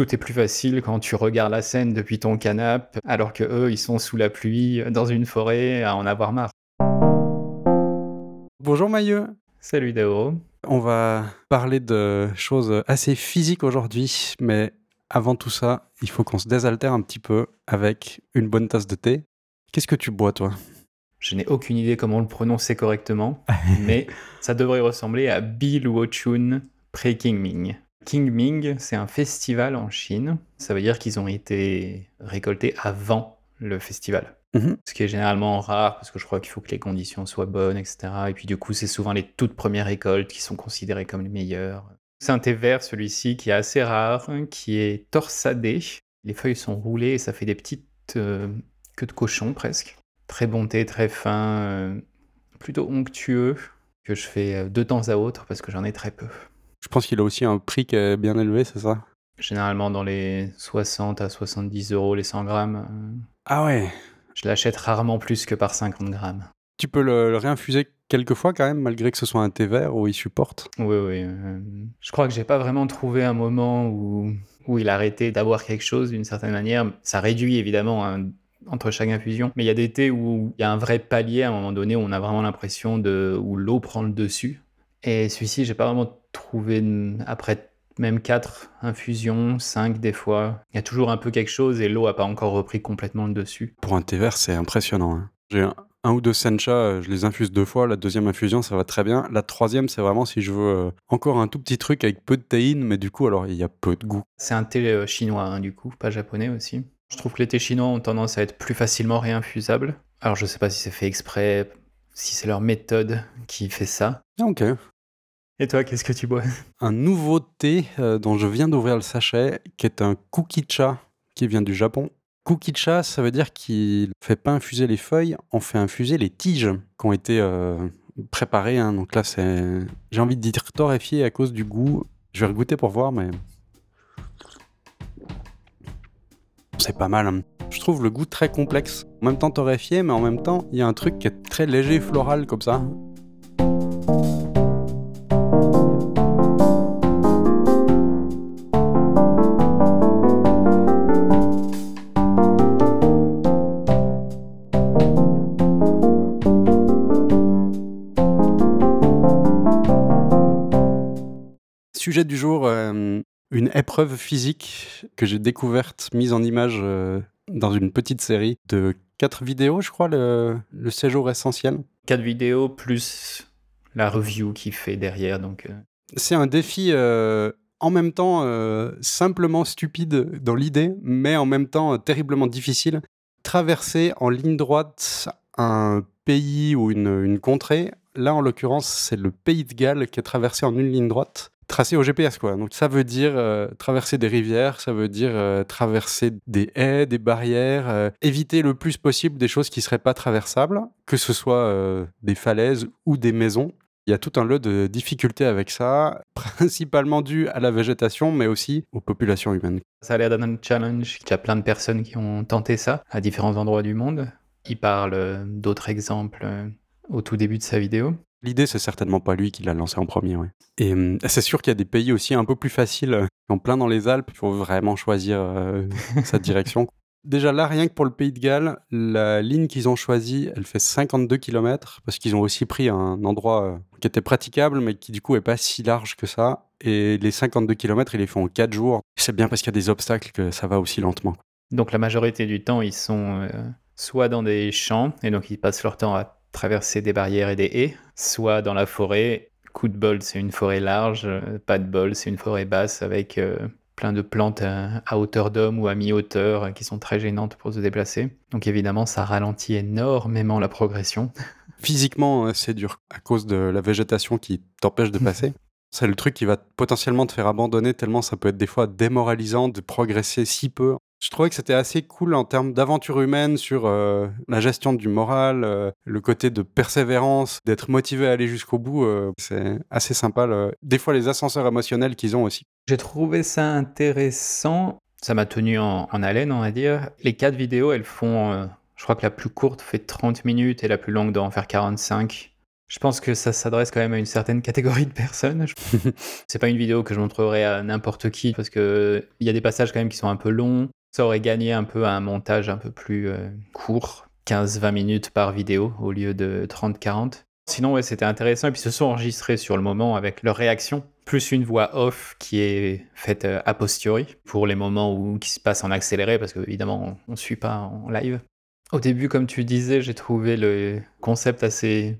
tout est plus facile quand tu regardes la scène depuis ton canapé, alors que eux, ils sont sous la pluie, dans une forêt, à en avoir marre. Bonjour Mailleux. Salut Daoro. On va parler de choses assez physiques aujourd'hui, mais avant tout ça, il faut qu'on se désaltère un petit peu avec une bonne tasse de thé. Qu'est-ce que tu bois toi? Je n'ai aucune idée comment le prononcer correctement, mais ça devrait ressembler à Bill Wochun Pre-King King Ming, c'est un festival en Chine. Ça veut dire qu'ils ont été récoltés avant le festival. Mhm. Ce qui est généralement rare parce que je crois qu'il faut que les conditions soient bonnes, etc. Et puis du coup, c'est souvent les toutes premières récoltes qui sont considérées comme les meilleures. C'est un thé vert, celui-ci, qui est assez rare, qui est torsadé. Les feuilles sont roulées et ça fait des petites euh, queues de cochon presque. Très bon thé, très fin, euh, plutôt onctueux, que je fais euh, de temps à autre parce que j'en ai très peu. Je pense qu'il a aussi un prix qui est bien élevé, c'est ça? Généralement dans les 60 à 70 euros les 100 grammes. Ah ouais Je l'achète rarement plus que par 50 grammes. Tu peux le, le réinfuser quelques fois quand même, malgré que ce soit un thé vert où il supporte? Oui, oui. euh, je crois que j'ai pas vraiment trouvé un moment où, où il a arrêté d'avoir quelque chose d'une certaine manière. Ça réduit évidemment hein, entre chaque infusion, mais il y a des thés où il y a un vrai palier à un moment donné où on a vraiment l'impression de où l'eau prend le dessus. Et celui-ci, j'ai pas vraiment trouvé de- après même 4 infusions, 5 des fois. Il y a toujours un peu quelque chose et l'eau a pas encore repris complètement le dessus. Pour un thé vert, c'est impressionnant. hein. J'ai un, un ou deux sencha, euh, je les infuse deux fois. La deuxième infusion, ça va très bien. La troisième, c'est vraiment si je veux euh, encore un tout petit truc avec peu de théine, mais du coup, alors il y a peu de goût. C'est un thé euh, chinois, hein, du coup, pas japonais aussi. Je trouve que les thés chinois ont tendance à être plus facilement réinfusables. Alors je sais pas si c'est fait exprès, si c'est leur méthode qui fait ça. Ah, ok. Et toi, qu'est-ce que tu bois? Un nouveau thé euh, dont je viens d'ouvrir le sachet, qui est un kukicha, qui vient du Japon. Kukicha, ça veut dire qu'il ne fait pas infuser les feuilles, on fait infuser les tiges qui ont été euh, préparées. hein. Donc là, j'ai envie de dire torréfié à cause du goût. Je vais regoûter pour voir, mais c'est pas mal. hein. Je trouve le goût très complexe. En même temps torréfié, mais en même temps, il y a un truc qui est très léger floral comme ça. Une épreuve physique que j'ai découverte, mise en image euh, dans une petite série de quatre vidéos, je crois, le, le séjour essentiel. 4 vidéos plus la review qu'il fait derrière, donc euh, C'est un défi euh, en même temps euh, simplement stupide dans l'idée, mais en même temps euh, terriblement difficile. Traverser en ligne droite un pays ou une, une contrée, là en l'occurrence c'est le pays de Galles qui est traversé en une ligne droite, tracé au GPS quoi. Donc ça veut dire euh, traverser des rivières, ça veut dire euh, traverser des haies, des barrières, euh, éviter le plus possible des choses qui seraient pas traversables, que ce soit des falaises ou des maisons. Il y a tout un lot de difficultés avec ça, principalement dû à la végétation, mais aussi aux populations humaines. ça a l'air d'un challenge. Il y a plein de personnes qui ont tenté ça à différents endroits du monde. Il parle d'autres exemples au tout début de sa vidéo. L'idée, c'est certainement pas lui qui l'a lancé en premier, ouais. Et hum, c'est sûr qu'il y a des pays aussi un peu plus faciles, euh, en plein dans les Alpes, il faut vraiment choisir euh, sa direction. Déjà là, rien que pour le pays de Galles, la ligne qu'ils ont choisie, elle fait 52 km, parce qu'ils ont aussi pris un endroit euh, qui était praticable, mais qui du coup est pas si large que ça. Et les 52 km, ils les font en 4 jours. C'est bien parce qu'il y a des obstacles que ça va aussi lentement. Donc la majorité du temps, ils sont soit dans des champs, et donc ils passent leur temps à traverser des barrières et des haies, soit dans la forêt. Coup de bol, c'est une forêt large, euh, pas de bol, c'est une forêt basse avec euh, plein de plantes à, à hauteur d'homme ou à mi-hauteur euh, qui sont très gênantes pour se déplacer. Donc évidemment, ça ralentit énormément la progression. Physiquement, c'est dur à cause de la végétation qui t'empêche de passer. C'est le truc qui va potentiellement te faire abandonner tellement ça peut être des fois démoralisant de progresser si peu. Je trouvais que c'était assez cool en termes d'aventure humaine sur euh, la gestion du moral, euh, le côté de persévérance, d'être motivé à aller jusqu'au bout. euh, c'est assez sympa. le- Des fois, les ascenseurs émotionnels qu'ils ont aussi. J'ai trouvé ça intéressant. Ça m'a tenu en, en haleine, on va dire. Les quatre vidéos, elles font. je crois que la plus courte fait 30 minutes et la plus longue doit en faire 45. Je pense que ça s'adresse quand même à une certaine catégorie de personnes. c'est pas une vidéo que je montrerai à n'importe qui parce que il y a des passages quand même qui sont un peu longs. Ça aurait gagné un peu un montage un peu plus euh, court, 15-20 minutes par vidéo au lieu de 30-40. Sinon, ouais, c'était intéressant. Et puis, ils se sont enregistrés sur le moment avec leur réaction, plus une voix off qui est faite euh, a posteriori pour les moments où qui se passent en accéléré, parce qu'évidemment, on ne suit pas en live. Au début, comme tu disais, j'ai trouvé le concept assez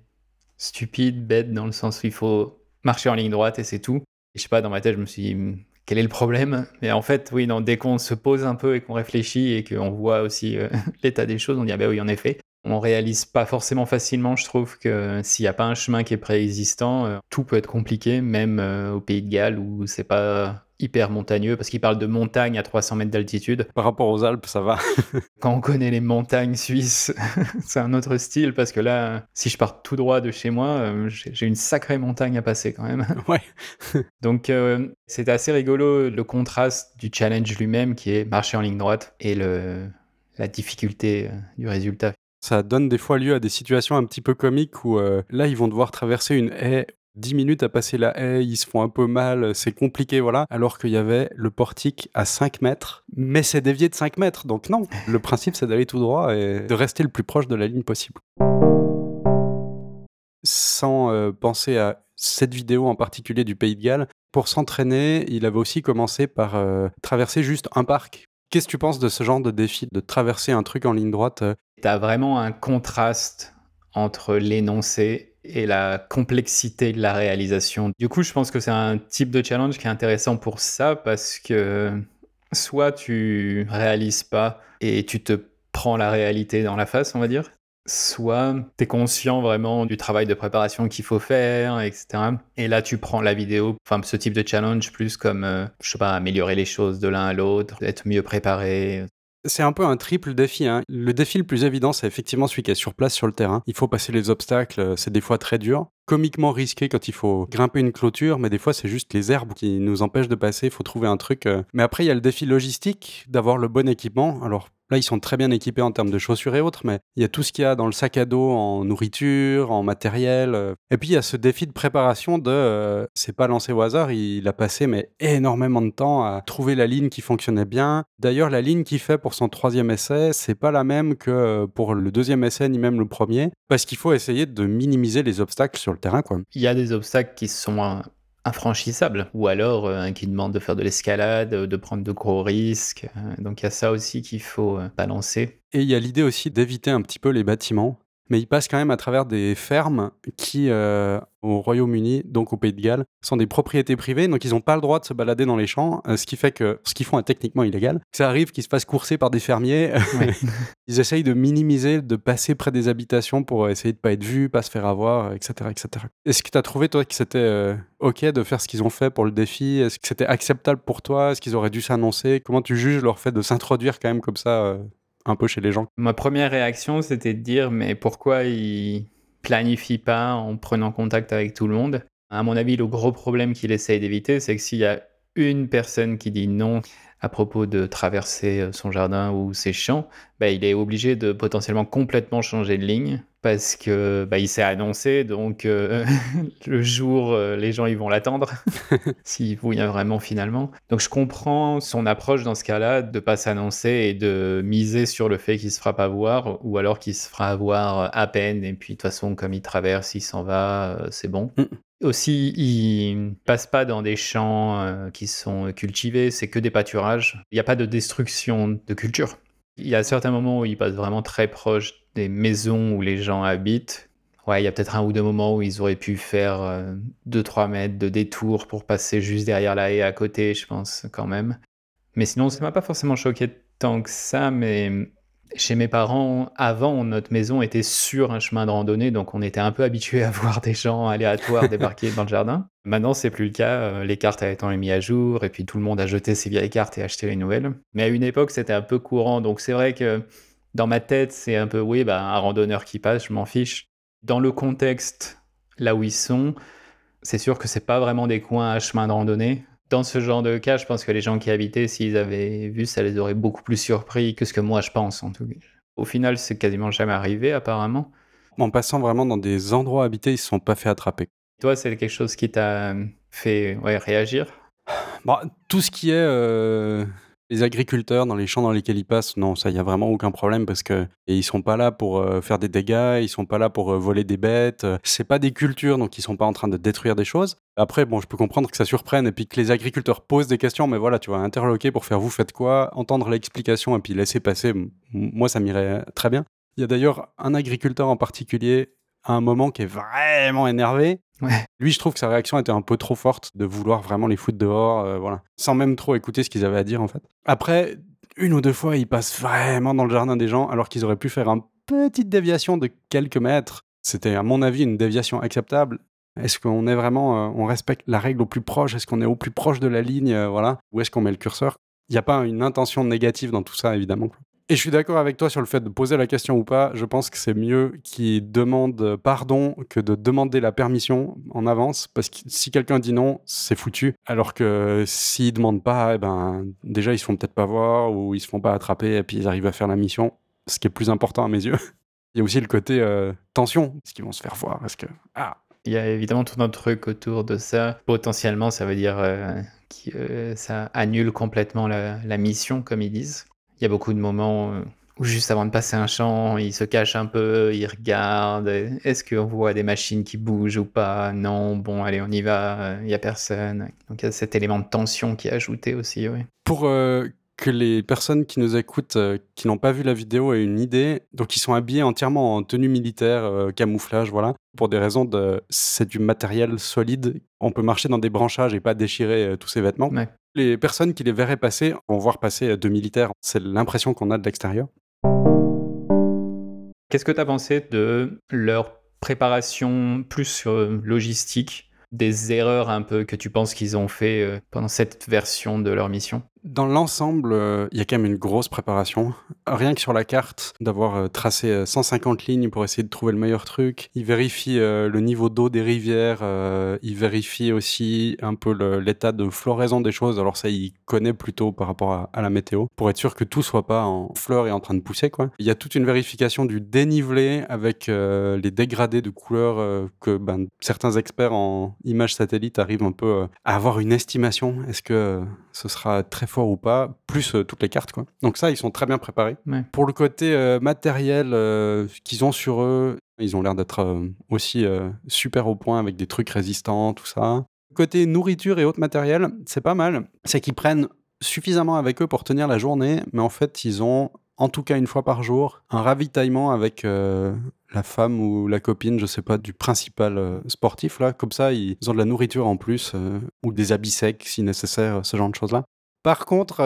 stupide, bête, dans le sens où il faut marcher en ligne droite et c'est tout. Et je sais pas, dans ma tête, je me suis hmm, quel est le problème Mais en fait, oui, dès qu'on se pose un peu et qu'on réfléchit et qu'on voit aussi euh, l'état des choses, on dit, ah ben oui, en effet. On réalise pas forcément facilement, je trouve que s'il n'y a pas un chemin qui est préexistant, euh, tout peut être compliqué, même euh, au pays de Galles où c'est pas hyper montagneux, parce qu'il parle de montagnes à 300 mètres d'altitude. Par rapport aux Alpes, ça va. Quand on connaît les montagnes suisses, c'est un autre style, parce que là, si je pars tout droit de chez moi, euh, j'ai une sacrée montagne à passer quand même. Ouais. Donc euh, c'est assez rigolo le contraste du challenge lui-même, qui est marcher en ligne droite, et le, la difficulté du résultat. Ça donne des fois lieu à des situations un petit peu comiques où là, ils vont devoir traverser une haie 10 minutes à passer la haie, ils se font un peu mal, c'est compliqué, voilà. Alors qu'il y avait le portique à 5 mètres, mais c'est dévié de 5 mètres. Donc non, le principe c'est d'aller tout droit et de rester le plus proche de la ligne possible. Sans euh, penser à cette vidéo en particulier du Pays de Galles, pour s'entraîner, il avait aussi commencé par euh, traverser juste un parc. Qu'est-ce que tu penses de ce genre de défi, de traverser un truc en ligne droite T'as vraiment un contraste entre l'énoncé et la complexité de la réalisation. Du coup, je pense que c'est un type de challenge qui est intéressant pour ça parce que soit tu réalises pas et tu te prends la réalité dans la face, on va dire, soit tu es conscient vraiment du travail de préparation qu'il faut faire, etc. Et là, tu prends la vidéo, enfin, ce type de challenge plus comme, euh, je sais pas, améliorer les choses de l'un à l'autre, être mieux préparé, c'est un peu un triple défi. Hein. Le défi le plus évident, c'est effectivement celui qui est sur place sur le terrain. Il faut passer les obstacles, euh, c'est des fois très dur. Comiquement risqué quand il faut grimper une clôture, mais des fois c'est juste les herbes qui nous empêchent de passer, il faut trouver un truc. Euh. Mais après, il y a le défi logistique d'avoir le bon équipement. Alors Là, ils sont très bien équipés en termes de chaussures et autres, mais il y a tout ce qu'il y a dans le sac à dos en nourriture, en matériel. Euh. Et puis, il y a ce défi de préparation de. Euh, c'est pas lancé au hasard, il a passé mais énormément de temps à trouver la ligne qui fonctionnait bien. D'ailleurs, la ligne qu'il fait pour son troisième essai, c'est pas la même que pour le deuxième essai, ni même le premier, parce qu'il faut essayer de minimiser les obstacles le terrain. Quoi. Il y a des obstacles qui sont infranchissable, ou alors euh, qui demande de faire de l'escalade, de prendre de gros risques. Euh, donc il y a ça aussi qu'il faut euh, balancer. Et il y a l'idée aussi d'éviter un petit peu les bâtiments mais ils passent quand même à travers des fermes qui, euh, au Royaume-Uni, donc au Pays de Galles, sont des propriétés privées, donc ils n'ont pas le droit de se balader dans les champs, euh, ce qui fait que ce qu'ils font est techniquement illégal. Ça arrive qu'ils se fassent courser par des fermiers. ils essayent de minimiser, de passer près des habitations pour essayer de pas être vus, pas se faire avoir, etc. etc. Est-ce que tu as trouvé, toi, que c'était euh, OK de faire ce qu'ils ont fait pour le défi? Est-ce que c'était acceptable pour toi? Est-ce qu'ils auraient dû s'annoncer? Comment tu juges leur fait de s'introduire quand même comme ça un peu chez les gens. Ma première réaction, c'était de dire, mais pourquoi ils planifient pas en prenant contact avec tout le monde? À mon avis, le gros problème qu'il essaye d'éviter, c'est que s'il y a une personne qui dit non à propos de traverser euh, son jardin ou ses champs, bah, il est obligé de potentiellement complètement changer de ligne parce que bah, il s'est annoncé, donc euh, le jour, euh, les gens ils vont l'attendre, s'il vient vraiment finalement. Donc je comprends son approche dans ce cas-là, de pas s'annoncer et de miser sur le fait qu'il se fera pas voir, ou alors qu'il se fera voir à peine, et puis de toute façon, comme il traverse, il s'en va, c'est bon. Mm. Aussi, il passe pas dans des champs qui sont cultivés, c'est que des pâturages. Il n'y a pas de destruction de culture. Il y a certains moments où il passe vraiment très proche des maisons où les gens habitent. Ouais, il y a peut-être un ou deux moments où ils auraient pu faire 2-3 euh, mètres de détour pour passer juste derrière la haie à côté, je pense, quand même. Mais sinon, ça m'a pas forcément choqué tant que ça, mais chez mes parents, avant, notre maison était sur un chemin de randonnée, donc on était un peu habitué à voir des gens aléatoires débarquer dans le jardin. Maintenant, c'est plus le cas. Euh, les cartes étant mises à jour, et puis tout le monde a jeté ses vieilles cartes et acheté les nouvelles. Mais à une époque, c'était un peu courant, donc c'est vrai que dans ma tête, c'est un peu, oui, bah, un randonneur qui passe, je m'en fiche. Dans le contexte, là où ils sont, c'est sûr que c'est pas vraiment des coins à chemin de randonnée. Dans ce genre de cas, je pense que les gens qui habitaient, s'ils avaient vu, ça les aurait beaucoup plus surpris que ce que moi je pense, en tout cas. Au final, c'est quasiment jamais arrivé, apparemment. En passant vraiment dans des endroits habités, ils se sont pas fait attraper. Toi, c'est quelque chose qui t'a fait ouais, réagir? Bah, Tout ce qui est euh, les agriculteurs dans les champs dans lesquels ils passent, non, ça, il y a vraiment aucun problème parce que et ils sont pas là pour euh, faire des dégâts, ils sont pas là pour euh, voler des bêtes. C'est pas des cultures, donc ils sont pas en train de détruire des choses. Après, bon, je peux comprendre que ça surprenne et puis que les agriculteurs posent des questions, mais voilà, tu vois, interloquer pour faire vous faites quoi, entendre l'explication et puis laisser passer, moi, ça m'irait très bien. Il y a d'ailleurs un agriculteur en particulier à un moment qui est vraiment énervé. Lui, je trouve que sa réaction était un peu trop forte de vouloir vraiment les foutre dehors, euh, voilà, sans même trop écouter ce qu'ils avaient à dire en fait. Après, une ou deux fois, ils passent vraiment dans le jardin des gens alors qu'ils auraient pu faire une petite déviation de quelques mètres. C'était à mon avis une déviation acceptable. Est-ce qu'on est vraiment, euh, on respecte la règle au plus proche? Est-ce qu'on est au plus proche de la ligne, euh, voilà? Où est-ce qu'on met le curseur? Il n'y a pas une intention négative dans tout ça, évidemment. Et je suis d'accord avec toi sur le fait de poser la question ou pas. Je pense que c'est mieux qu'ils demandent pardon que de demander la permission en avance. Parce que si quelqu'un dit non, c'est foutu. Alors que s'ils demandent pas, eh ben, déjà, ils se font peut-être pas voir ou ils se font pas attraper et puis ils arrivent à faire la mission. Ce qui est plus important à mes yeux. Il y a aussi le côté euh, tension. Est-ce qu'ils vont se faire voir Est-ce que. Ah Il y a évidemment tout un truc autour de ça. Potentiellement, ça veut dire euh, que euh, ça annule complètement la mission, comme ils disent. Il y a beaucoup de moments euh, où juste avant de passer un champ, il se cache un peu, il regarde. Est-ce qu'on voit des machines qui bougent ou pas? Non, bon, allez, on y va, il n'y a personne. Donc il y a cet élément de tension qui est ajouté aussi, oui. Pour euh, que les personnes qui nous écoutent, euh, qui n'ont pas vu la vidéo, aient une idée, donc ils sont habillés entièrement en tenue militaire, camouflage, voilà, pour des raisons de... C'est du matériel solide. On peut marcher dans des branchages et pas déchirer tous ses vêtements. Les personnes qui les verraient passer vont voir passer deux militaires. C'est l'impression qu'on a de l'extérieur. Qu'est-ce que tu as pensé de leur préparation plus logistique des erreurs un peu que tu penses qu'ils ont fait euh, pendant cette version de leur mission? Dans l'ensemble, euh, il y a quand même une grosse préparation. Rien que sur la carte, d'avoir euh, tracé 150 lignes pour essayer de trouver le meilleur truc. Ils vérifient le niveau d'eau des rivières. ils vérifient aussi un peu l'état de floraison des choses. Alors ça, ils connaissent plutôt par rapport à, la météo pour être sûr que tout soit pas en fleurs et en train de pousser. Il y a toute une vérification du dénivelé avec les dégradés de couleurs que ben, certains experts en images satellites arrivent un peu euh, à avoir une estimation. Est-ce que euh, ce sera très fort ou pas Plus euh, toutes les cartes, quoi. Donc ça, ils sont très bien préparés. Pour le côté matériel qu'ils ont sur eux, ils ont l'air d'être aussi super au point avec des trucs résistants, tout ça. Côté nourriture et autres matériel, c'est pas mal. C'est qu'ils prennent suffisamment avec eux pour tenir la journée, mais en fait, ils ont en tout cas une fois par jour, un ravitaillement avec euh, la femme ou la copine, je sais pas, du principal euh, sportif là. Comme ça, ils ont de la nourriture en plus euh, ou des habits secs si nécessaire, ce genre de choses là. Par contre,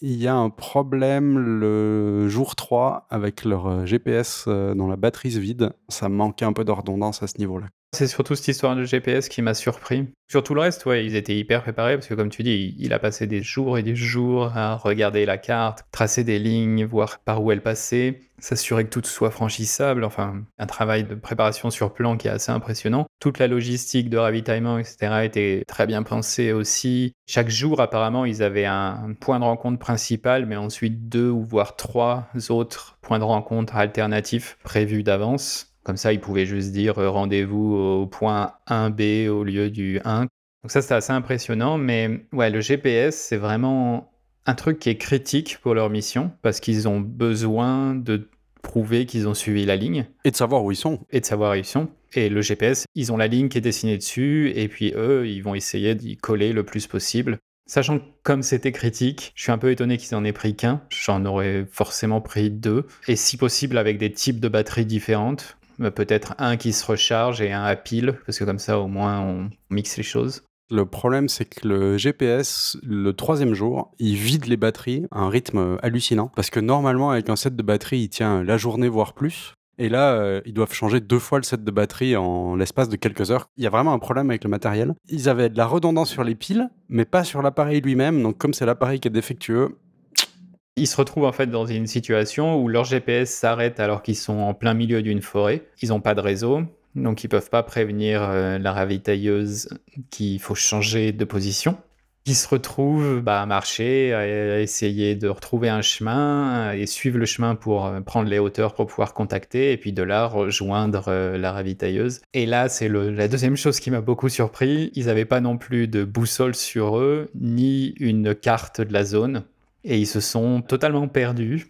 il y a un problème le jour 3 avec leur GPS dont la batterie se vide. Ça manquait un peu de redondance à ce niveau-là. C'est surtout cette histoire de GPS qui m'a surpris. Sur tout le reste, ouais, ils étaient hyper préparés parce que, comme tu dis, il a passé des jours et des jours à regarder la carte, tracer des lignes, voir par où elle passait, s'assurer que tout soit franchissable. Enfin, un travail de préparation sur plan qui est assez impressionnant. Toute la logistique de ravitaillement, etc., était très bien pensée aussi. Chaque jour, apparemment, ils avaient un point de rencontre principal, mais ensuite deux ou voire trois autres points de rencontre alternatifs prévus d'avance. Comme ça, ils pouvaient juste dire euh, rendez-vous au point 1B au lieu du 1. Donc ça, c'est assez impressionnant. Mais ouais, le GPS, c'est vraiment un truc qui est critique pour leur mission parce qu'ils ont besoin de prouver qu'ils ont suivi la ligne. Et de savoir où ils sont. Et de savoir où ils sont. Et le GPS, ils ont la ligne qui est dessinée dessus, et puis eux, ils vont essayer d'y coller le plus possible. Sachant que comme c'était critique, je suis un peu étonné qu'ils en aient pris qu'un. J'en aurais forcément pris deux. Et si possible avec des types de batteries différentes. Euh, peut-être un qui se recharge et un à pile, parce que comme ça au moins on mixe les choses. Le problème, c'est que le GPS, le troisième jour, il vide les batteries à un rythme hallucinant. Parce que normalement, avec un set de batterie, il tient la journée, voire plus. Et là, euh, ils doivent changer deux fois le set de batterie en l'espace de quelques heures. Il y a vraiment un problème avec le matériel. Ils avaient de la redondance sur les piles, mais pas sur l'appareil lui-même. Donc, comme c'est l'appareil qui est défectueux, ils se retrouvent en fait dans une situation où leur GPS s'arrête alors qu'ils sont en plein milieu d'une forêt. Ils n'ont pas de réseau, donc ils peuvent pas prévenir euh, la ravitailleuse qu'il faut changer de position. qui se retrouvent bah, à marcher, à essayer de retrouver un chemin et suivre le chemin pour euh, prendre les hauteurs pour pouvoir contacter et puis de là rejoindre euh, la ravitailleuse. Et là, c'est la deuxième chose qui m'a beaucoup surpris. Ils n'avaient pas non plus de boussole sur eux, ni une carte de la zone et ils se sont totalement perdus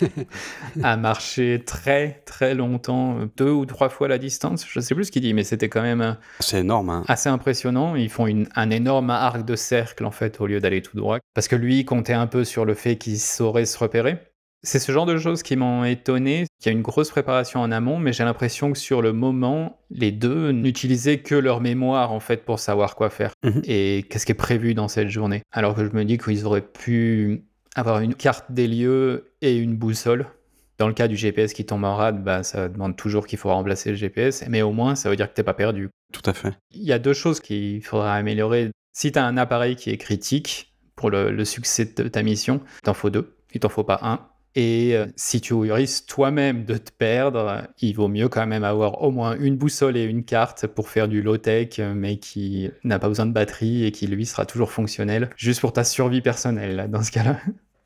à marcher très très longtemps, deux ou trois fois la distance. Je ne sais plus ce qu'il dit, mais c'était quand même c'est énorme, hein. assez impressionnant. Ils font un énorme arc de cercle en fait au lieu d'aller tout droit, parce que lui comptait un peu sur le fait qu'il saurait se repérer. C'est ce genre de choses qui m'ont étonné. Il y a une grosse préparation en amont, mais j'ai l'impression que sur le moment, les deux n'utilisaient que leur mémoire en fait pour savoir quoi faire mhm. et qu'est-ce qui est prévu dans cette journée. Alors que je me dis qu'ils auraient pu avoir une carte des lieux et une boussole. Dans le cas du GPS qui tombe en rade, bah, ça demande toujours qu'il faut remplacer le GPS, mais au moins ça veut dire que t'es pas perdu. Tout à fait. Il y a deux choses qu'il faudra améliorer. Si tu as un appareil qui est critique pour le, le succès de ta mission, il t'en faut deux, il t'en faut pas un. Et euh, si tu risques toi-même de te perdre, il vaut mieux quand même avoir au moins une boussole et une carte pour faire du low-tech, mais qui n'a pas besoin de batterie et qui lui sera toujours fonctionnel, juste pour ta survie personnelle dans ce cas-là.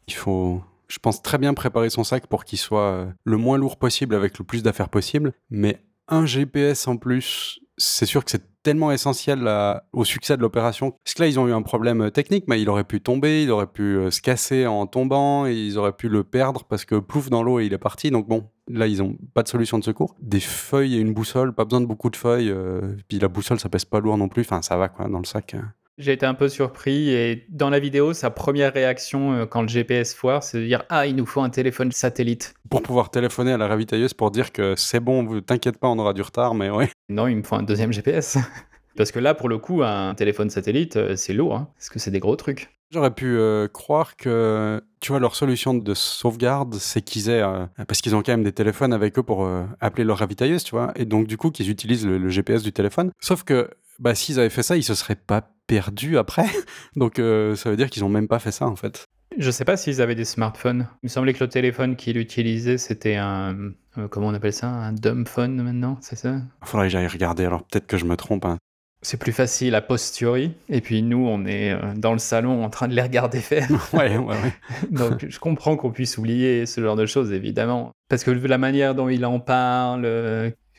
Il faut, je pense, très bien préparer son sac pour qu'il soit euh, le moins lourd possible avec le plus d'affaires possible, mais un GPS en plus, c'est sûr que c'est tellement essentiel au succès de l'opération. Parce que là, ils ont eu un problème euh, technique, mais il aurait pu tomber, il aurait pu euh, se casser en tombant, et ils auraient pu le perdre parce que plouf dans l'eau et il est parti. Donc bon, là, ils n'ont pas de solution de secours. Des feuilles et une boussole, pas besoin de beaucoup de feuilles. Euh, puis la boussole, ça pèse pas lourd non plus. Enfin, ça va quoi dans le sac. J'ai été un peu surpris et dans la vidéo, sa première réaction euh, quand le GPS foire, c'est de dire Ah, il nous faut un téléphone satellite. Pour pouvoir téléphoner à la ravitailleuse pour dire que c'est bon, t'inquiète pas, on aura du retard, mais ouais. Non, il me faut un deuxième GPS. Parce que là, pour le coup, un téléphone satellite, euh, c'est lourd, hein, parce que c'est des gros trucs. J'aurais pu euh, croire que, tu vois, leur solution de sauvegarde, c'est qu'ils aient, parce qu'ils ont quand même des téléphones avec eux pour appeler leur ravitailleuse, tu vois, et donc du coup qu'ils utilisent le, le, GPS du téléphone. Sauf que, bah, s'ils avaient fait ça, ils se seraient pas perdu après. Donc euh, ça veut dire qu'ils n'ont même pas fait ça en fait. Je sais pas s'ils avaient des smartphones. Il me semblait que le téléphone qu'il utilisait, c'était un. Euh, comment on appelle ça Un dumb phone maintenant, c'est ça? Faudrait que j'aille regarder, alors peut-être que je me trompe. Hein. C'est plus facile à posteriori. Et puis nous, on est euh, dans le salon en train de les regarder faire. ouais, ouais, ouais. Donc je comprends qu'on puisse oublier ce genre de choses, évidemment. Parce que la manière dont il en parle,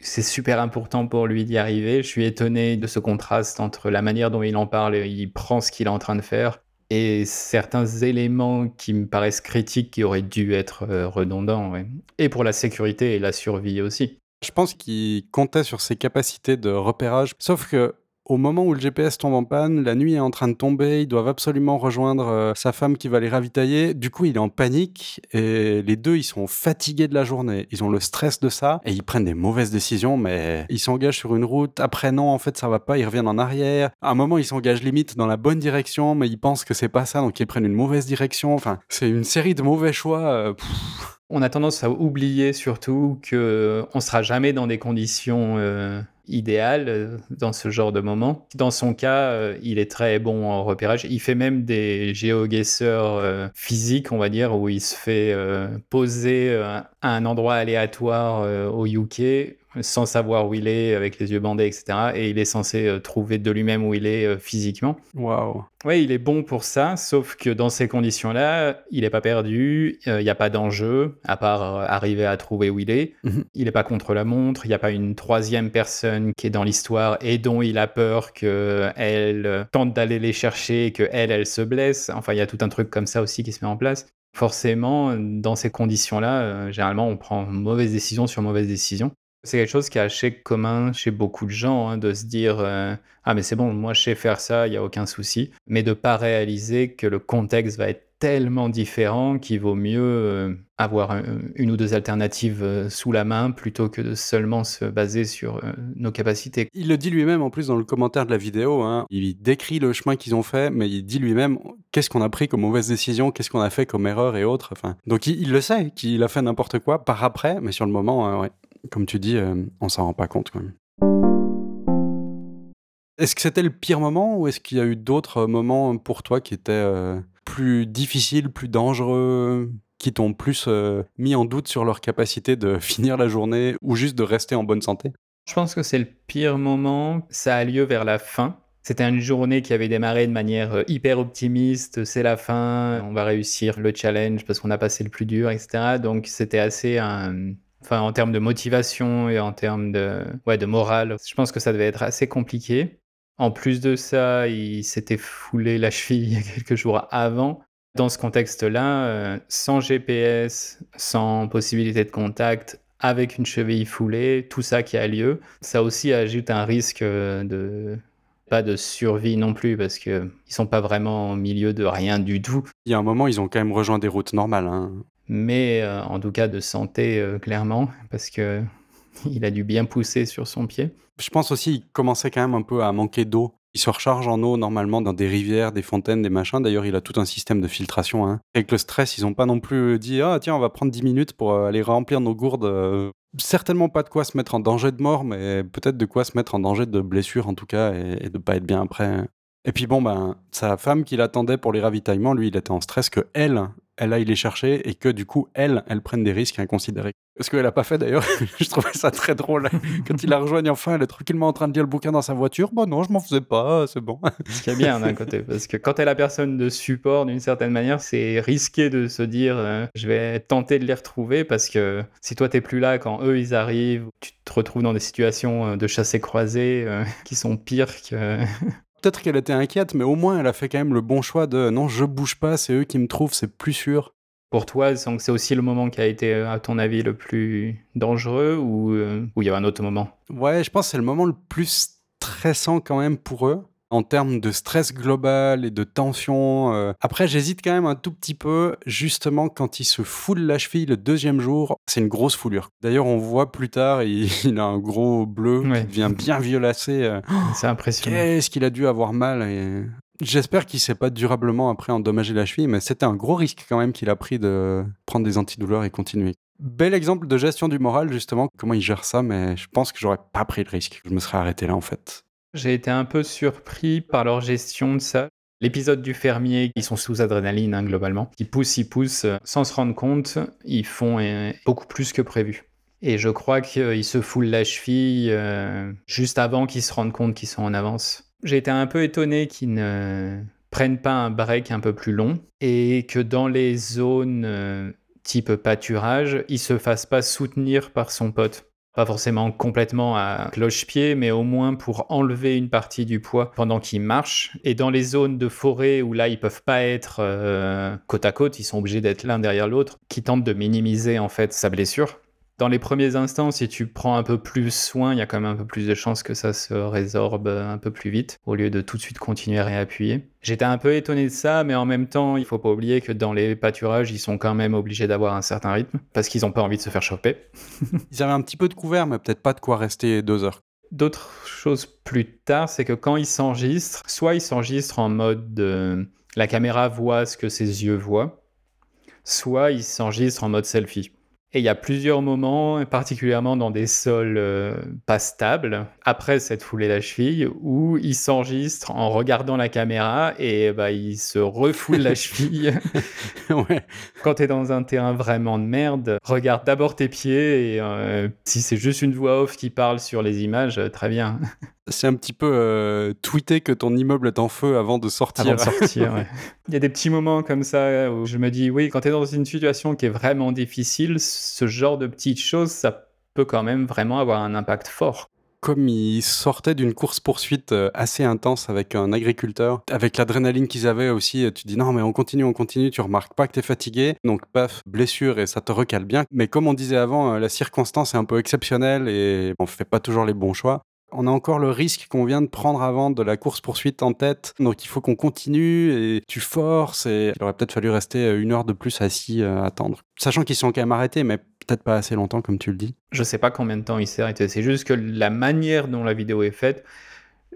c'est super important pour lui d'y arriver. Je suis étonné de ce contraste entre la manière dont il en parle et il prend ce qu'il est en train de faire et certains éléments qui me paraissent critiques qui auraient dû être euh, redondants. Et pour la sécurité et la survie aussi. Je pense qu'il comptait sur ses capacités de repérage, sauf que au moment où le GPS tombe en panne, la nuit est en train de tomber, ils doivent absolument rejoindre euh, sa femme qui va les ravitailler. Du coup, il est en panique et les deux, ils sont fatigués de la journée. Ils ont le stress de ça et ils prennent des mauvaises décisions, mais ils s'engagent sur une route. Après, non, en fait, ça va pas, ils reviennent en arrière. À un moment, ils s'engagent limite dans la bonne direction, mais ils pensent que c'est pas ça, donc ils prennent une mauvaise direction. Enfin, c'est une série de mauvais choix. Euh, on a tendance à oublier surtout que on sera jamais dans des conditions euh, idéal euh, dans ce genre de moment. Dans son cas, euh, il est très bon en repérage. Il fait même des géoguesseurs euh, physiques, on va dire, où il se fait poser à un endroit aléatoire au UK sans savoir où il est, avec les yeux bandés, etc. Et il est censé euh, trouver de lui-même où il est euh, physiquement. Waouh. Oui, il est bon pour ça, sauf que dans ces conditions-là, il n'est pas perdu, euh, il n'y a pas d'enjeu, à part arriver à trouver où il est. Mhm. Il n'est pas contre la montre, il n'y a pas une troisième personne qui est dans l'histoire et dont il a peur qu'elle tente d'aller les chercher et qu'elle, elle se blesse. Enfin, il y a tout un truc comme ça aussi qui se met en place. Forcément, dans ces conditions-là, généralement, on prend mauvaise décision sur mauvaise décision. C'est quelque chose qui est assez commun chez beaucoup de gens, hein, de se dire euh, Ah, mais c'est bon, moi je sais faire ça, il n'y a aucun souci. Mais de ne pas réaliser que le contexte va être tellement différent qu'il vaut mieux euh, avoir une ou deux alternatives euh, sous la main plutôt que de seulement se baser sur nos capacités. Il le dit lui-même en plus dans le commentaire de la vidéo. Hein. Il décrit le chemin qu'ils ont fait, mais il dit lui-même qu'est-ce qu'on a pris comme mauvaise décision, qu'est-ce qu'on a fait comme erreur et autres. Enfin, donc il, le sait qu'il a fait n'importe quoi par après, mais sur le moment, ouais comme tu dis, euh, on s'en rend pas compte quand même. Est-ce que c'était le pire moment ou est-ce qu'il y a eu d'autres moments pour toi qui étaient euh, plus difficiles, plus dangereux, qui t'ont plus euh, mis en doute sur leur capacité de finir la journée ou juste de rester en bonne santé? Je pense que c'est le pire moment. Ça a lieu vers la fin C'était une journée qui avait démarré de manière euh, hyper optimiste. C'est la fin, on va réussir le challenge parce qu'on a passé le plus dur, etc. Donc c'était assez un, enfin en termes de motivation et en termes de, ouais, de morale, je pense que ça devait être assez compliqué. En plus de ça, il s'était foulé la cheville quelques jours avant. Dans ce contexte-là, euh, sans GPS, sans possibilité de contact, avec une cheville foulée, tout ça qui a lieu, ça aussi ajoute un risque euh, de pas de survie non plus parce que ils sont pas vraiment au milieu de rien du tout. Il y a un moment, ils ont quand même rejoint des routes normales. Hein. Mais euh, en tout cas de santé clairement parce que il a dû bien pousser sur son pied. Je pense aussi qu'il commençait quand même un peu à manquer d'eau il se recharge en eau normalement dans des rivières, des fontaines, des machins. D'ailleurs, il a tout un système de filtration. Hein. Avec le stress, ils n'ont pas non plus dit Ah, tiens, on va prendre 10 minutes pour euh, aller remplir nos gourdes. Euh. Certainement pas de quoi se mettre en danger de mort, mais peut-être de quoi se mettre en danger de blessure en tout cas et, de pas être bien après. Et puis bon, ben, sa femme qui l'attendait pour les ravitaillements, lui, il était en stress que elle, elle aille les chercher et que du coup, elle, elle prenne des risques inconsidérés. Ce qu'elle n'a pas fait d'ailleurs, je trouvais ça très drôle. Quand il la rejoigne enfin, elle est tranquillement en train de lire le bouquin dans sa voiture. Bon, non, je m'en faisais pas, c'est bon. Ce qui est bien d'un côté, parce que quand elle la personne de support, d'une certaine manière, c'est risqué de se dire euh, je vais tenter de les retrouver parce que si toi t'es plus là quand eux ils arrivent, tu te retrouves dans des situations euh, de chassés croisés euh, qui sont pires que. Peut-être qu'elle était inquiète, mais au moins elle a fait quand même le bon choix de non, je bouge pas, c'est eux qui me trouvent, c'est plus sûr. Pour toi, c'est aussi le moment qui a été, à ton avis, le plus dangereux ou, euh, ou il y a un autre moment? Ouais, je pense que c'est le moment le plus stressant quand même pour eux en termes de stress global et de tension. Euh. Après, j'hésite quand même un tout petit peu, justement, quand il se foule la cheville le deuxième jour, c'est une grosse foulure. D'ailleurs, on voit plus tard, il, a un gros bleu qui devient bien violacé. Euh. C'est impressionnant. Qu'est-ce qu'il a dû avoir mal et... J'espère qu'il s'est pas durablement après endommagé la cheville, mais c'était un gros risque quand même qu'il a pris de prendre des antidouleurs et continuer. Bel exemple de gestion du moral, justement, comment il gère ça, mais je pense que j'aurais pas pris le risque. Je me serais arrêté là, en fait. J'ai été un peu surpris par leur gestion de ça. L'épisode du fermier, ils sont sous adrénaline hein, globalement. Ils poussent, ils poussent, euh, sans se rendre compte, ils font euh, beaucoup plus que prévu. Et je crois qu'ils se foulent la cheville euh, juste avant qu'ils se rendent compte qu'ils sont en avance. J'ai été un peu étonné qu'ils ne prennent pas un break un peu plus long et que dans les zones type pâturage, ils se fassent pas soutenir par son pote pas forcément complètement à cloche-pied, mais au moins pour enlever une partie du poids pendant qu'ils marchent. Et dans les zones de forêt où là, ils peuvent pas être euh, côte à côte, ils sont obligés d'être l'un derrière l'autre, qui tentent de minimiser en fait sa blessure dans les premiers instants, si tu prends un peu plus soin, il y a quand même un peu plus de chances que ça se résorbe un peu plus vite, au lieu de tout de suite continuer à réappuyer. J'étais un peu étonné de ça, mais en même temps, il faut pas oublier que dans les pâturages, ils sont quand même obligés d'avoir un certain rythme, parce qu'ils n'ont pas envie de se faire choper. ils avaient un petit peu de couvert, mais peut-être pas de quoi rester deux heures. D'autres choses plus tard, c'est que quand ils s'enregistrent, soit ils s'enregistrent en mode de... la caméra voit ce que ses yeux voient, soit ils s'enregistrent en mode selfie. Et il y a plusieurs moments, particulièrement dans des sols euh, pas stables, après cette foulée la cheville, où il s'enregistre en regardant la caméra et bah, il se refoule la cheville. ouais. Quand tu es dans un terrain vraiment de merde, regarde d'abord tes pieds et euh, si c'est juste une voix off qui parle sur les images, euh, très bien. C'est un petit peu euh, tweeter que ton immeuble est en feu avant de sortir. Avant de sortir, ouais. Il y a des petits moments comme ça où je me dis, oui, quand tu es dans une situation qui est vraiment difficile, ce genre de petites choses, ça peut quand même vraiment avoir un impact fort comme ils sortaient d'une course-poursuite euh, assez intense avec un agriculteur, avec l'adrénaline qu'ils avaient aussi, tu dis non mais on continue, on continue, tu remarques pas que tu es fatigué, donc paf, blessure et ça te recale bien. Mais comme on disait avant, euh, la circonstance est un peu exceptionnelle et on fait pas toujours les bons choix on a encore le risque qu'on vient de prendre avant de la course-poursuite en tête. Donc il faut qu'on continue et tu forces. Et il aurait peut-être fallu rester euh, une heure de plus assis à attendre. Sachant qu'ils sont quand même arrêtés, mais peut-être pas assez longtemps comme tu le dis. Je sais pas combien de temps ils s'est arrêté. C'est juste que la manière dont la vidéo est faite,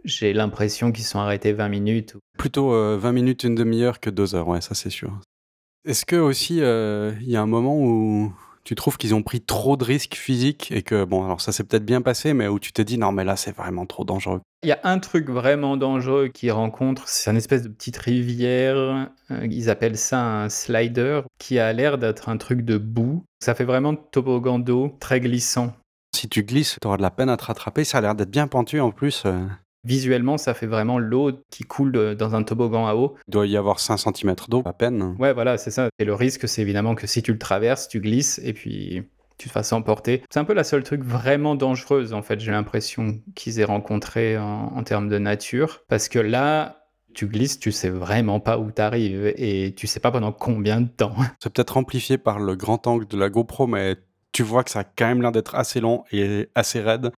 j'ai l'impression qu'ils sont arrêtés 20 minutes. Plutôt 20 euh, minutes, une demi-heure que deux heures, ouais, ça c'est sûr. Est-ce que aussi euh, il y a un moment où tu trouves qu'ils ont pris trop de risques physiques et que, bon, alors ça s'est peut-être bien passé, mais où tu t'es dit, non, mais là, c'est vraiment trop dangereux Il y a un truc vraiment dangereux qu'ils rencontrent, c'est une espèce de petite rivière, euh, ils appellent ça un slider, qui a l'air d'être un truc de boue. Ça fait vraiment toboggan d'eau très glissant. Si tu glisses, tu auras de la peine à te rattraper, ça a l'air d'être bien pentu en plus. Visuellement, ça fait vraiment l'eau qui coule dans un toboggan à eau. Il doit y avoir 5 cm d'eau à peine. Ouais, voilà, c'est ça. Et le risque, c'est évidemment que si tu le traverses, tu glisses et puis tu te fasses emporter. C'est un peu la seule truc vraiment dangereuse, en fait, j'ai l'impression qu'ils aient rencontré en, en, termes de nature. Parce que là, tu glisses, tu sais vraiment pas où tu arrives et tu sais pas pendant combien de temps. C'est peut-être amplifié par le grand angle de la GoPro, mais tu vois que ça a quand même l'air d'être assez long et assez raide.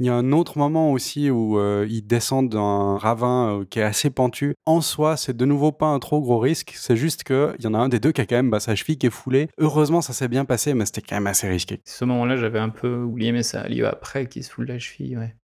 Il y a un autre moment aussi où euh, ils descendent d'un ravin euh, qui est assez pentu. En soi, c'est de nouveau pas un trop gros risque. C'est juste qu'il y en a un des deux qui a quand même bah, sa cheville qui est foulée. Heureusement, ça s'est bien passé, mais c'était quand même assez risqué. Ce moment-là, j'avais un peu oublié, mais ça a lieu après qu'il se foule la cheville, ouais.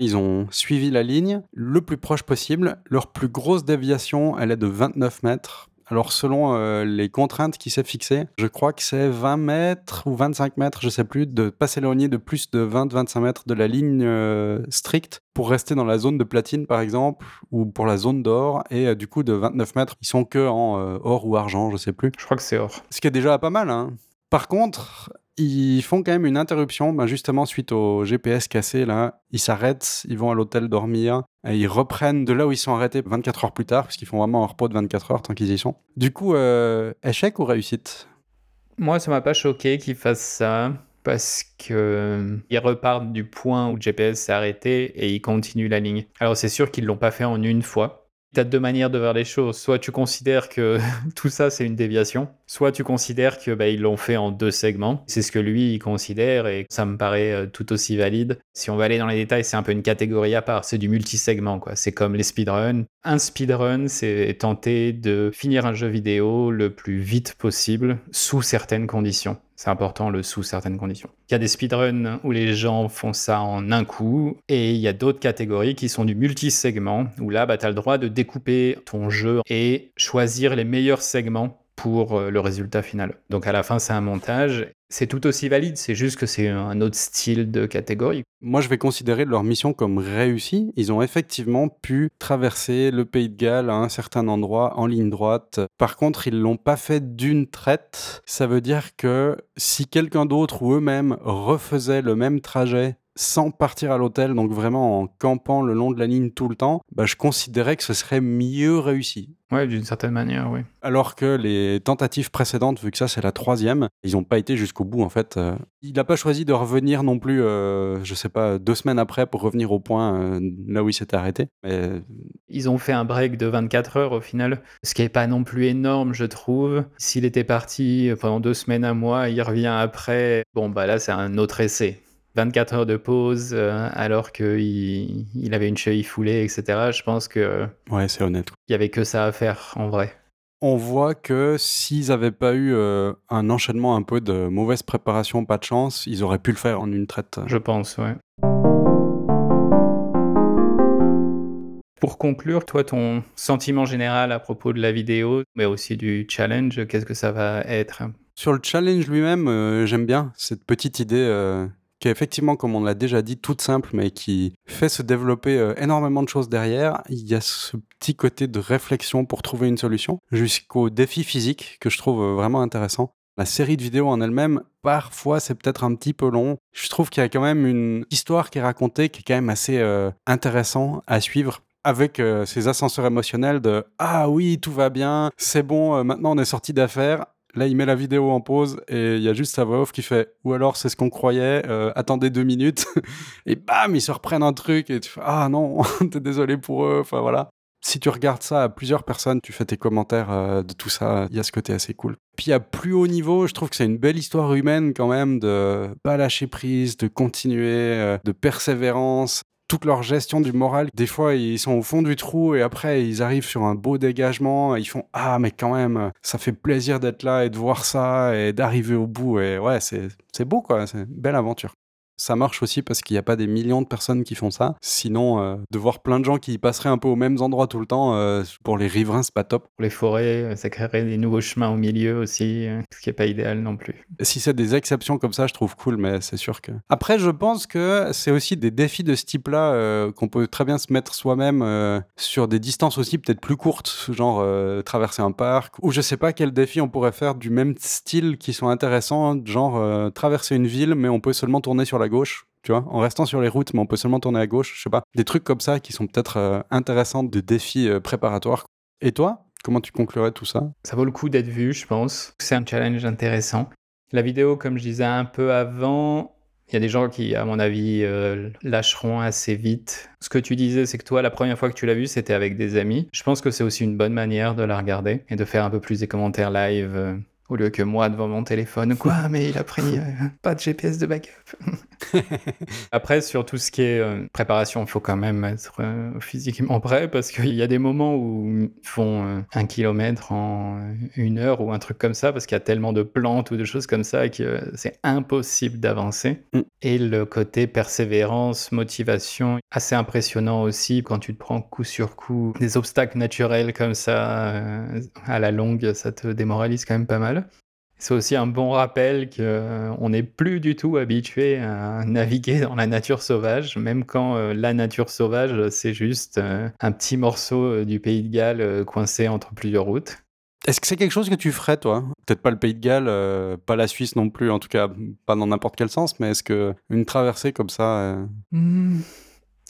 Ils ont suivi la ligne le plus proche possible. Leur plus grosse déviation, elle est de 29 mètres. Alors selon euh, les contraintes qui s'est fixées, je crois que c'est 20 mètres ou 25 mètres, je sais plus, de pas s'éloigner de plus de 20-25 mètres de la ligne euh, stricte pour rester dans la zone de platine par exemple, ou pour la zone d'or, et euh, du coup de 29 mètres, ils sont que en or ou argent, je sais plus. Je crois que c'est or. Ce qui est déjà pas mal, hein. Par contre, ils font quand même une interruption, ben justement suite au GPS cassé là. Ils s'arrêtent, ils vont à l'hôtel dormir, et ils reprennent de là où ils sont arrêtés 24 heures plus tard, parce qu'ils font vraiment un repos de 24 heures tant qu'ils y sont. Du coup, euh, échec ou réussite? Moi, ça m'a pas choqué qu'ils fassent ça, parce que ils repartent du point où le GPS s'est arrêté et ils continuent la ligne. Alors c'est sûr qu'ils l'ont pas fait en une fois. Tu as deux manières de voir les choses. Soit tu considères que tout ça c'est une déviation, soit tu considères que bah, l'ont fait en deux segments. C'est ce que lui il considère et ça me paraît euh, tout aussi valide. Si on va aller dans les détails, c'est un peu une catégorie à part. C'est du multisegment quoi. C'est comme les speedruns. Un speedrun, c'est tenter de finir un jeu vidéo le plus vite possible sous certaines conditions. C'est important le sous certaines conditions. Il y a des speedruns où les gens font ça en un coup, et il y a d'autres catégories qui sont du multi-segment, où là, bah, tu as le droit de découper ton jeu et choisir les meilleurs segments pour euh, le résultat final. Donc à la fin, c'est un montage. C'est tout aussi valide, c'est juste que c'est un autre style de catégorie. Moi, je vais considérer leur mission comme réussie. Ils ont effectivement pu traverser le Pays de Galles à un certain endroit en ligne droite. Par contre, ils l'ont pas fait d'une traite. Ça veut dire que si quelqu'un d'autre ou eux-mêmes refaisaient le même trajet sans partir à l'hôtel, donc vraiment en campant le long de la ligne tout le temps, bah, je considérais que ce serait mieux réussi. Ouais, d'une certaine manière, oui. Alors que les tentatives précédentes, vu que ça c'est la troisième, ils n'ont pas été jusqu'au bout en fait. Euh. il n'a pas choisi de revenir non plus, euh, je sais pas, deux semaines après pour revenir au point euh, là où il s'était arrêté. Mais... Ils ont fait un break de 24 heures au final, ce qui n'est pas non plus énorme, je trouve. S'il était parti pendant deux semaines, un mois, il revient après, bon bah là c'est un autre essai. 24 heures de pause euh, alors qu'il il avait une cheville foulée, etc. Je pense que. Ouais, c'est honnête. Il y avait que ça à faire en vrai. On voit que s'ils n'avaient pas eu euh, un enchaînement un peu de mauvaise préparation, pas de chance, ils auraient pu le faire en une traite. Je pense, ouais. Pour conclure, toi, ton sentiment général à propos de la vidéo, mais aussi du challenge, qu'est-ce que ça va être? Sur le challenge lui-même, euh, j'aime bien cette petite idée qui est effectivement, comme on l'a déjà dit, toute simple, mais qui fait se développer euh, énormément de choses derrière. Il y a ce petit côté de réflexion pour trouver une solution, jusqu'au défi physique que je trouve euh, vraiment intéressant. La série de vidéos en elle-même, parfois c'est peut-être un petit peu long. Je trouve qu'il y a quand même une histoire qui est racontée qui est quand même assez euh, intéressant à suivre avec ces ascenseurs émotionnels de ah oui tout va bien c'est bon maintenant on est sorti d'affaires Là, il met la vidéo en pause et il y a juste sa voix off qui fait ou alors c'est ce qu'on croyait, euh, attendez deux minutes et bam, ils se reprennent un truc et tu fais ah non, t'es désolé pour eux. Enfin voilà. Si tu regardes ça à plusieurs personnes, tu fais tes commentaires euh, de tout ça, il y a ce côté assez cool. Puis à plus haut niveau, je trouve que c'est une belle histoire humaine quand même de pas lâcher prise, de continuer, euh, de persévérance toute leur gestion du moral. Des fois, ils sont au fond du trou et après, ils arrivent sur un beau dégagement. ils font Ah, mais quand même, ça fait plaisir d'être là et de voir ça et d'arriver au bout. Et ouais, c'est beau, quoi. C'est une belle aventure. Ça marche aussi parce qu'il n'y a pas des millions de personnes qui font ça. Sinon, euh, de voir plein de gens qui passeraient un peu aux mêmes endroits tout le temps, euh, pour les riverains, c'est pas top. Pour les forêts, euh, ça créerait des nouveaux chemins au milieu aussi, ce qui n'est pas idéal non plus. Si c'est des exceptions comme ça, je trouve cool, mais c'est sûr que. Après, je pense que c'est aussi des défis de ce type-là qu'on peut très bien se mettre soi-même sur des distances aussi peut-être plus courtes, genre traverser un parc, ou je sais pas quel défi on pourrait faire du même style qui sont intéressants, genre traverser une ville, mais on peut seulement tourner sur la gauche tu vois, en restant sur les routes, mais on peut seulement tourner à gauche, je sais pas. Des trucs comme ça qui sont peut-être euh, intéressants de défis euh, préparatoires. Et toi, comment tu conclurais tout ça? Ça vaut le coup d'être vu, je pense. C'est un challenge intéressant. La vidéo, comme je disais un peu avant, il y a des gens qui, à mon avis, euh, lâcheront assez vite. Ce que tu disais, c'est que toi, la première fois que tu l'as vu, c'était avec des amis. Je pense que c'est aussi une bonne manière de la regarder et de faire un peu plus des commentaires live. Au lieu que moi devant mon téléphone, quoi, mais il a pris euh, pas de GPS de backup. Après, sur tout ce qui est euh, préparation, il faut quand même être euh, physiquement prêt parce qu'il y a des moments où ils font un kilomètre en une heure ou un truc comme ça parce qu'il y a tellement de plantes ou de choses comme ça que c'est impossible d'avancer. Mm. Et le côté persévérance, motivation, assez impressionnant aussi quand tu te prends coup sur coup des obstacles naturels comme ça à la longue, ça te démoralise quand même pas mal. C'est aussi un bon rappel qu'on n'est plus du tout habitué à naviguer dans la nature sauvage, même quand euh, la nature sauvage, c'est juste euh, un petit morceau euh, du pays de Galles euh, coincé entre plusieurs routes. Est-ce que c'est quelque chose que tu ferais, toi? Peut-être pas le Pays de Galles, euh, pas la Suisse non plus, en tout cas pas dans n'importe quel sens, mais est-ce que une traversée comme ça, euh, Hmm,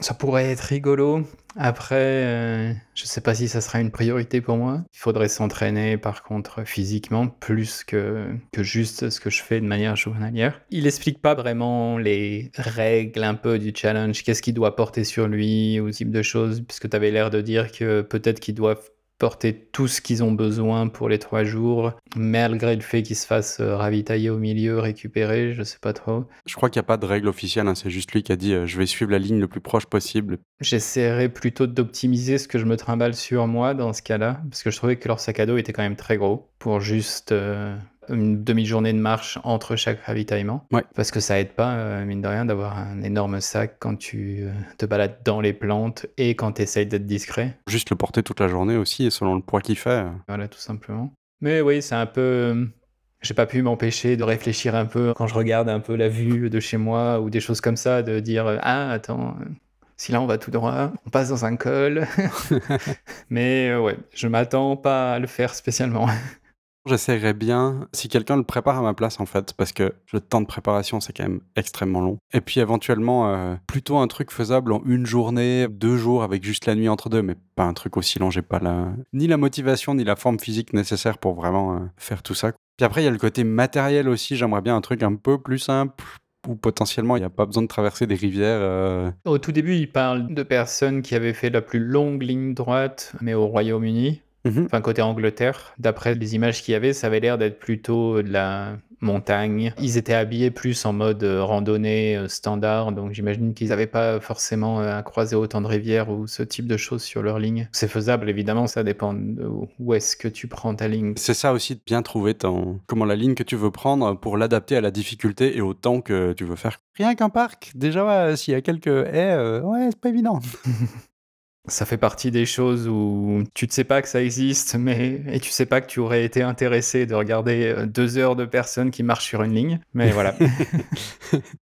ça pourrait être rigolo. Après, euh, je sais pas si ça sera une priorité pour moi. Il faudrait s'entraîner, par contre, physiquement, plus que, que juste ce que je fais de manière journalière. Il explique pas vraiment les règles un peu du challenge, qu'est-ce qu'il doit porter sur lui, ou ce type de choses, puisque tu avais l'air de dire que peut-être qu'ils doivent porter tout ce qu'ils ont besoin pour les trois jours, malgré le fait qu'ils se fassent euh, ravitailler au milieu, récupérer, je sais pas trop. je crois qu'il n'y a pas de règle officielle, hein, c'est juste lui qui a dit euh, je vais suivre la ligne le plus proche possible. J'essaierai plutôt d'optimiser ce que je me trimballe sur moi dans ce cas-là, parce que je trouvais que leur sac à dos était quand même très gros pour juste euh, une demi-journée de marche entre chaque ravitaillement. Ouais. Parce que ça aide pas, euh, mine de rien, d'avoir un énorme sac quand tu euh, te balades dans les plantes et quand tu essayes d'être discret. Juste le porter toute la journée aussi, et selon le poids qu'il fait. Voilà, tout simplement. Mais oui, c'est un peu. euh, J'ai pas pu m'empêcher de réfléchir un peu quand je regarde un peu la vue de chez moi ou des choses comme ça, de dire Ah, attends, si là on va tout droit, on passe dans un col. Mais ouais, je m'attends pas à le faire spécialement. J'essaierais bien si quelqu'un le prépare à ma place en fait, parce que le temps de préparation c'est quand même extrêmement long. Et puis éventuellement euh, plutôt un truc faisable en une journée, deux jours avec juste la nuit entre deux, mais pas un truc aussi long. J'ai pas la ni la motivation ni la forme physique nécessaire pour vraiment euh, faire tout ça. Puis après il y a le côté matériel aussi. J'aimerais bien un truc un peu plus simple où potentiellement il n'y a pas besoin de traverser des rivières. euh, Au tout début, il parle de personnes qui avaient fait la plus longue ligne droite, mais au Royaume-Uni. Mhm. enfin côté Angleterre. D'après les images qu'il y avait, ça avait l'air d'être plutôt de la montagne. Ils étaient habillés plus en mode euh, randonnée euh, standard, donc j'imagine qu'ils n'avaient pas forcément euh, à croiser autant de rivières ou ce type de choses sur leur ligne. C'est faisable, évidemment, ça dépend de où est-ce que tu prends ta ligne. C'est ça aussi de bien trouver ton comment la ligne que tu veux prendre pour l'adapter à la difficulté et au temps que tu veux faire. Rien qu'un parc, déjà ouais, s'il y a quelques haies, euh, ouais, c'est pas évident. Ça fait partie des choses où tu ne sais pas que ça existe, mais et tu sais pas que tu aurais été intéressé de regarder euh, deux heures de personnes qui marchent sur une ligne. Mais voilà.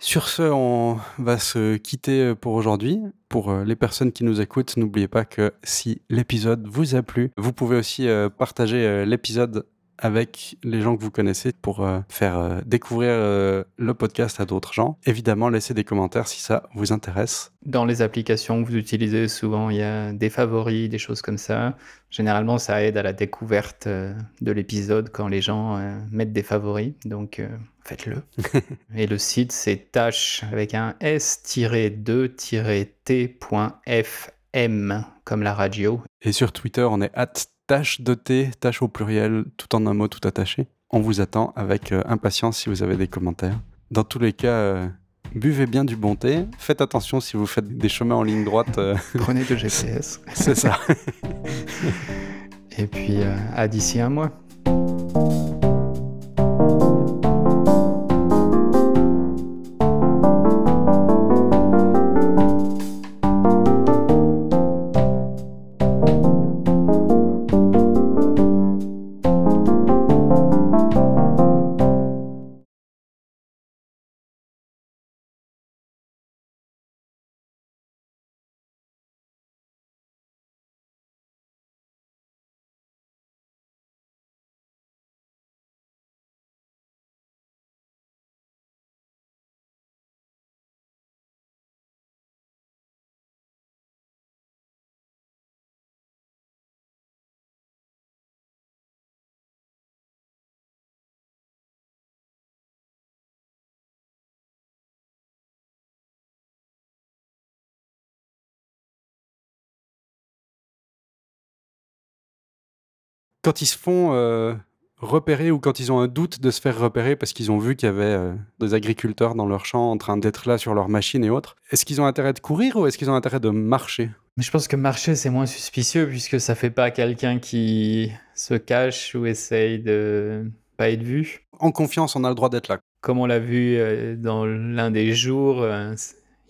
Sur ce, on va se quitter pour aujourd'hui. Pour euh, les personnes qui nous écoutent, n'oubliez pas que si l'épisode vous a plu, vous pouvez aussi euh, partager euh, l'épisode avec les gens que vous connaissez pour euh, faire euh, découvrir euh, le podcast à d'autres gens. Évidemment, laissez des commentaires si ça vous intéresse. Dans les applications que vous utilisez, souvent il y a des favoris, des choses comme ça. Généralement, ça aide à la découverte de l'épisode quand les gens mettent des favoris. Donc, faites-le. Et le site, c'est tâche avec un s-t.f.m comme la radio. Et sur Twitter, on est at tâche de thé, tâche au pluriel, tout en un mot, tout attaché. On vous attend avec euh, impatience si vous avez des commentaires. Dans tous les cas, euh, buvez bien du bon thé. Faites attention si vous faites des chemins en ligne droite. euh, Prenez de GPS. c'est ça. Et puis, à d'ici un mois. Quand ils se font euh, repérer ou quand ils ont un doute de se faire repérer parce qu'ils ont vu qu'il y avait euh, des agriculteurs dans leur champ en train d'être là sur leur machine et autres, est-ce qu'ils ont intérêt de courir ou est-ce qu'ils ont intérêt de marcher? Je pense que marcher, c'est moins suspicieux puisque ça fait pas quelqu'un qui se cache ou essaye de pas être vu. En confiance, on a le droit d'être là. Comme on l'a vu euh, dans l'un des jours,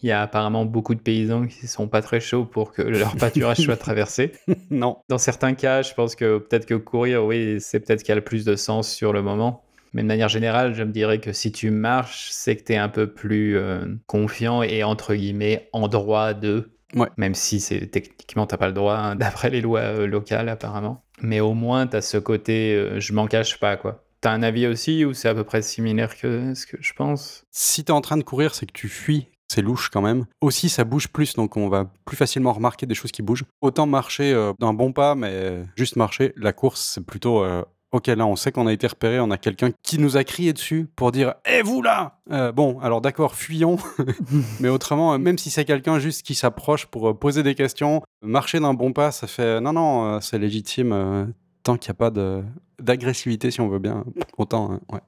il y a apparemment beaucoup de paysans qui sont pas très chauds pour que leur pâturage soit traversé. non. Dans certains cas, je pense que peut-être que courir, oui, c'est peut-être qu'il y a le plus de sens sur le moment. Mais de manière générale, je me dirais que si tu marches, c'est que tu es un peu plus euh, confiant et entre guillemets en droit de. Ouais. Même si c'est techniquement t'as pas le droit hein, d'après les lois euh, locales apparemment. Mais au moins tu as ce côté euh, je m'en cache pas quoi. T'as un avis aussi ou c'est à peu près similaire que ce que je pense? Si tu es en train de courir, c'est que tu fuis. C'est louche quand même. Aussi, ça bouge plus, donc on va plus facilement remarquer des choses qui bougent. Autant marcher euh, d'un bon pas, mais juste marcher. La course, c'est plutôt euh, Ok, là, on sait qu'on a été repéré, on a quelqu'un qui nous a crié dessus pour dire Eh, vous là Euh, Bon, alors d'accord, fuyons. Mais autrement, même si c'est quelqu'un juste qui s'approche pour poser des questions, marcher d'un bon pas, ça fait Non, non, c'est légitime. tant qu'il n'y a pas de- d'agressivité, si on veut bien, autant, ouais.